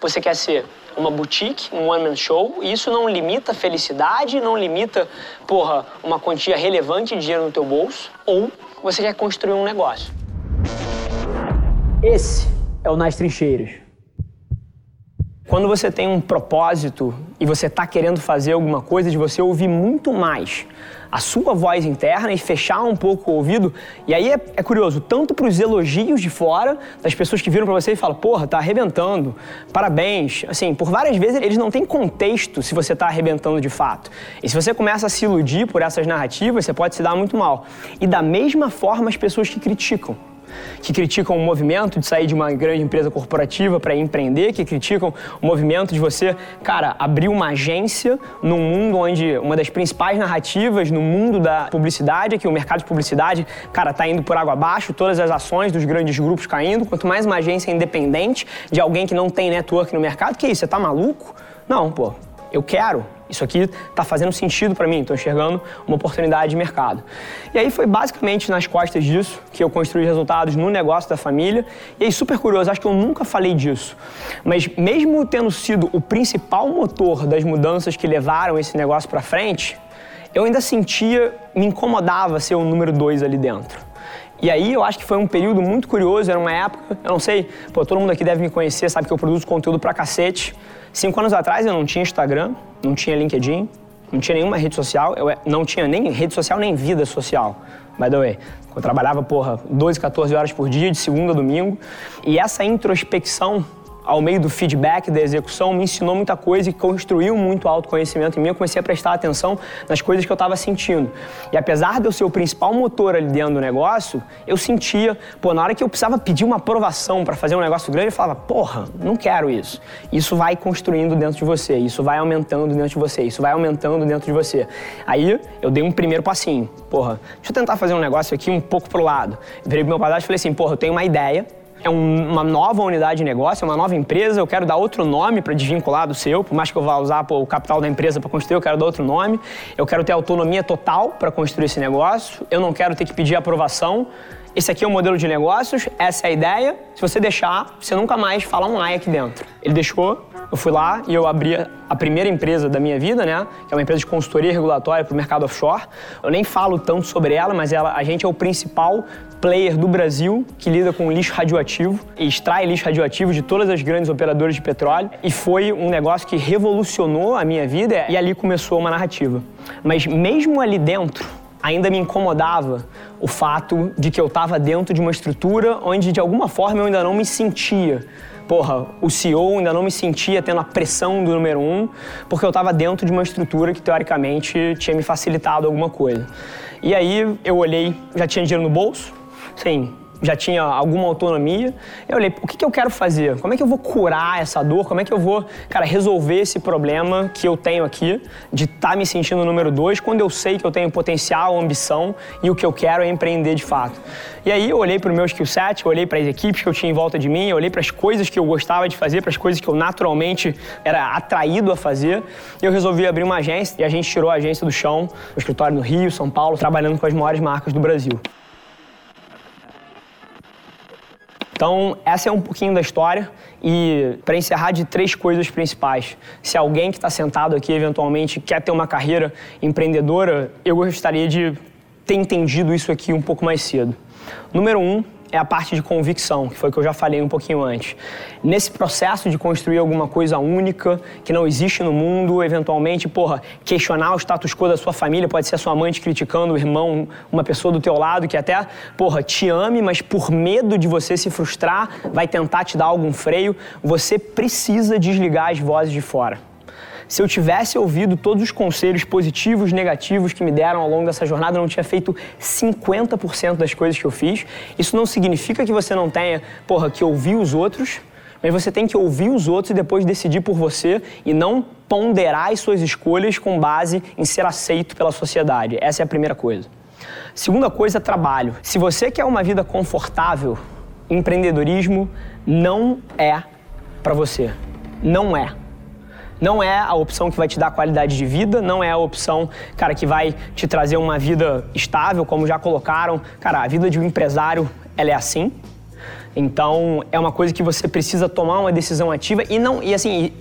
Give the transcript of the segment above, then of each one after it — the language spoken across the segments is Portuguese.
Você quer ser uma boutique, um one-man show, e isso não limita felicidade, não limita, porra, uma quantia relevante de dinheiro no teu bolso, ou você quer construir um negócio. Esse é o Nas Trincheiras. Quando você tem um propósito e você está querendo fazer alguma coisa, de você ouvir muito mais a sua voz interna e fechar um pouco o ouvido. E aí é, é curioso, tanto para os elogios de fora, das pessoas que viram para você e falam, porra, tá arrebentando, parabéns. Assim, por várias vezes eles não têm contexto se você está arrebentando de fato. E se você começa a se iludir por essas narrativas, você pode se dar muito mal. E da mesma forma as pessoas que criticam que criticam o movimento de sair de uma grande empresa corporativa para empreender, que criticam o movimento de você, cara, abrir uma agência num mundo onde uma das principais narrativas no mundo da publicidade é que o mercado de publicidade, cara, tá indo por água abaixo, todas as ações dos grandes grupos caindo, quanto mais uma agência independente de alguém que não tem network no mercado, que isso, você tá maluco? Não, pô, eu quero, isso aqui está fazendo sentido para mim, estou enxergando uma oportunidade de mercado. E aí foi basicamente nas costas disso que eu construí resultados no negócio da família. E aí, super curioso, acho que eu nunca falei disso, mas mesmo tendo sido o principal motor das mudanças que levaram esse negócio para frente, eu ainda sentia, me incomodava ser o número dois ali dentro. E aí eu acho que foi um período muito curioso, era uma época, eu não sei, pô, todo mundo aqui deve me conhecer, sabe que eu produzo conteúdo pra cacete. Cinco anos atrás eu não tinha Instagram, não tinha LinkedIn, não tinha nenhuma rede social, eu não tinha nem rede social nem vida social, by the way. Eu trabalhava, porra, 12, 14 horas por dia, de segunda a domingo. E essa introspecção ao meio do feedback, da execução, me ensinou muita coisa e construiu muito autoconhecimento em mim. Eu comecei a prestar atenção nas coisas que eu estava sentindo. E apesar de eu ser o principal motor ali dentro do negócio, eu sentia, pô, na hora que eu precisava pedir uma aprovação para fazer um negócio grande, eu falava, porra, não quero isso. Isso vai construindo dentro de você, isso vai aumentando dentro de você, isso vai aumentando dentro de você. Aí eu dei um primeiro passinho, porra, deixa eu tentar fazer um negócio aqui um pouco pro lado. Eu virei pro meu padrasto e falei assim, porra, eu tenho uma ideia, é um, uma nova unidade de negócio, é uma nova empresa, eu quero dar outro nome para desvincular do seu, por mais que eu vá usar pô, o capital da empresa para construir, eu quero dar outro nome. Eu quero ter autonomia total para construir esse negócio, eu não quero ter que pedir aprovação. Esse aqui é o modelo de negócios, essa é a ideia. Se você deixar, você nunca mais fala um ai aqui dentro. Ele deixou, eu fui lá e eu abri a primeira empresa da minha vida, né? Que é uma empresa de consultoria regulatória para o mercado offshore. Eu nem falo tanto sobre ela, mas ela, a gente é o principal player do Brasil que lida com lixo radioativo e extrai lixo radioativo de todas as grandes operadoras de petróleo. E foi um negócio que revolucionou a minha vida e ali começou uma narrativa. Mas mesmo ali dentro, ainda me incomodava o fato de que eu estava dentro de uma estrutura onde de alguma forma eu ainda não me sentia porra, o CEO ainda não me sentia tendo a pressão do número um, porque eu estava dentro de uma estrutura que teoricamente tinha me facilitado alguma coisa. E aí eu olhei, já tinha dinheiro no bolso, sim, já tinha alguma autonomia. Eu olhei, o que, que eu quero fazer? Como é que eu vou curar essa dor? Como é que eu vou, cara, resolver esse problema que eu tenho aqui de estar tá me sentindo número dois quando eu sei que eu tenho potencial, ambição e o que eu quero é empreender de fato? E aí eu olhei para o meu skill set, eu olhei para as equipes que eu tinha em volta de mim, eu olhei para as coisas que eu gostava de fazer, para as coisas que eu naturalmente era atraído a fazer. E eu resolvi abrir uma agência e a gente tirou a agência do chão, o escritório no Rio, São Paulo, trabalhando com as maiores marcas do Brasil. Então, essa é um pouquinho da história e para encerrar de três coisas principais. Se alguém que está sentado aqui eventualmente quer ter uma carreira empreendedora, eu gostaria de ter entendido isso aqui um pouco mais cedo. Número um, é a parte de convicção, que foi o que eu já falei um pouquinho antes. Nesse processo de construir alguma coisa única, que não existe no mundo, eventualmente, porra, questionar o status quo da sua família, pode ser a sua mãe te criticando, o irmão, uma pessoa do teu lado que até, porra, te ame, mas por medo de você se frustrar, vai tentar te dar algum freio, você precisa desligar as vozes de fora. Se eu tivesse ouvido todos os conselhos positivos, negativos que me deram ao longo dessa jornada, eu não tinha feito 50% das coisas que eu fiz. Isso não significa que você não tenha, porra, que ouvir os outros, mas você tem que ouvir os outros e depois decidir por você e não ponderar as suas escolhas com base em ser aceito pela sociedade. Essa é a primeira coisa. Segunda coisa, trabalho. Se você quer uma vida confortável, empreendedorismo não é para você. Não é não é a opção que vai te dar qualidade de vida, não é a opção, cara, que vai te trazer uma vida estável, como já colocaram. Cara, a vida de um empresário, ela é assim. Então, é uma coisa que você precisa tomar uma decisão ativa e não e assim,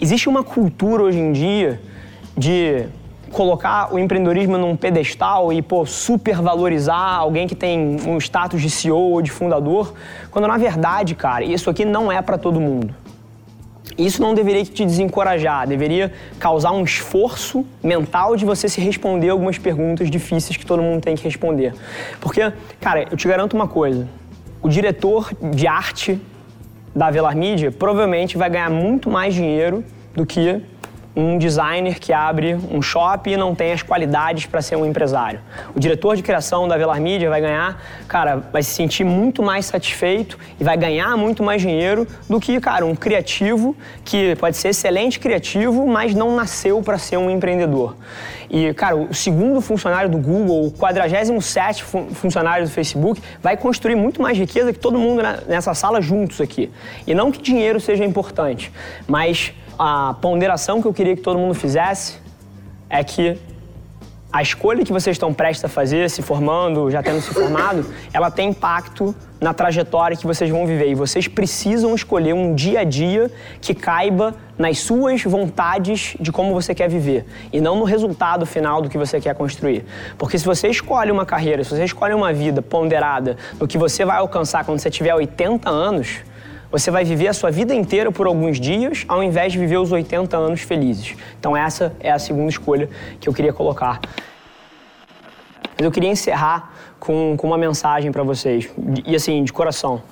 existe uma cultura hoje em dia de colocar o empreendedorismo num pedestal e pô, supervalorizar alguém que tem um status de CEO ou de fundador, quando na verdade, cara, isso aqui não é para todo mundo. Isso não deveria te desencorajar, deveria causar um esforço mental de você se responder algumas perguntas difíceis que todo mundo tem que responder. Porque, cara, eu te garanto uma coisa: o diretor de arte da Velar Media provavelmente vai ganhar muito mais dinheiro do que um designer que abre um shopping e não tem as qualidades para ser um empresário. O diretor de criação da Velar Media vai ganhar, cara, vai se sentir muito mais satisfeito e vai ganhar muito mais dinheiro do que, cara, um criativo que pode ser excelente criativo, mas não nasceu para ser um empreendedor. E, cara, o segundo funcionário do Google, o 47 funcionário do Facebook, vai construir muito mais riqueza que todo mundo nessa sala juntos aqui. E não que dinheiro seja importante, mas a ponderação que eu queria que todo mundo fizesse é que a escolha que vocês estão prestes a fazer, se formando, já tendo se formado, ela tem impacto na trajetória que vocês vão viver. E vocês precisam escolher um dia a dia que caiba nas suas vontades de como você quer viver e não no resultado final do que você quer construir. Porque se você escolhe uma carreira, se você escolhe uma vida ponderada no que você vai alcançar quando você tiver 80 anos, você vai viver a sua vida inteira por alguns dias, ao invés de viver os 80 anos felizes. Então, essa é a segunda escolha que eu queria colocar. Mas eu queria encerrar com, com uma mensagem para vocês, e assim, de coração.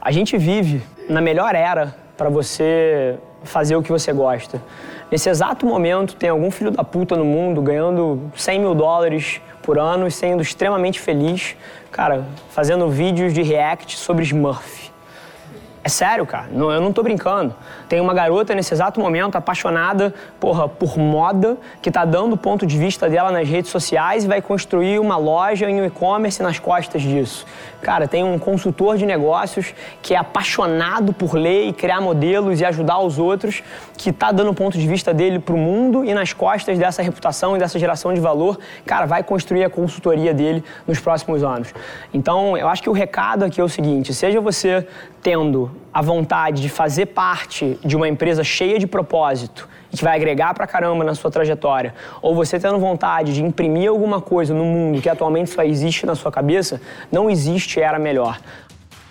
A gente vive na melhor era para você fazer o que você gosta. Nesse exato momento, tem algum filho da puta no mundo ganhando 100 mil dólares por ano e sendo extremamente feliz, cara, fazendo vídeos de react sobre Smurf. É sério, cara. Não, eu não tô brincando. Tem uma garota nesse exato momento apaixonada, porra, por moda, que tá dando o ponto de vista dela nas redes sociais e vai construir uma loja em um e-commerce nas costas disso. Cara, tem um consultor de negócios que é apaixonado por ler e criar modelos e ajudar os outros, que tá dando o ponto de vista dele pro mundo e nas costas dessa reputação e dessa geração de valor, cara, vai construir a consultoria dele nos próximos anos. Então, eu acho que o recado aqui é o seguinte: seja você tendo a vontade de fazer parte de uma empresa cheia de propósito e que vai agregar pra caramba na sua trajetória, ou você tendo vontade de imprimir alguma coisa no mundo que atualmente só existe na sua cabeça, não existe era melhor.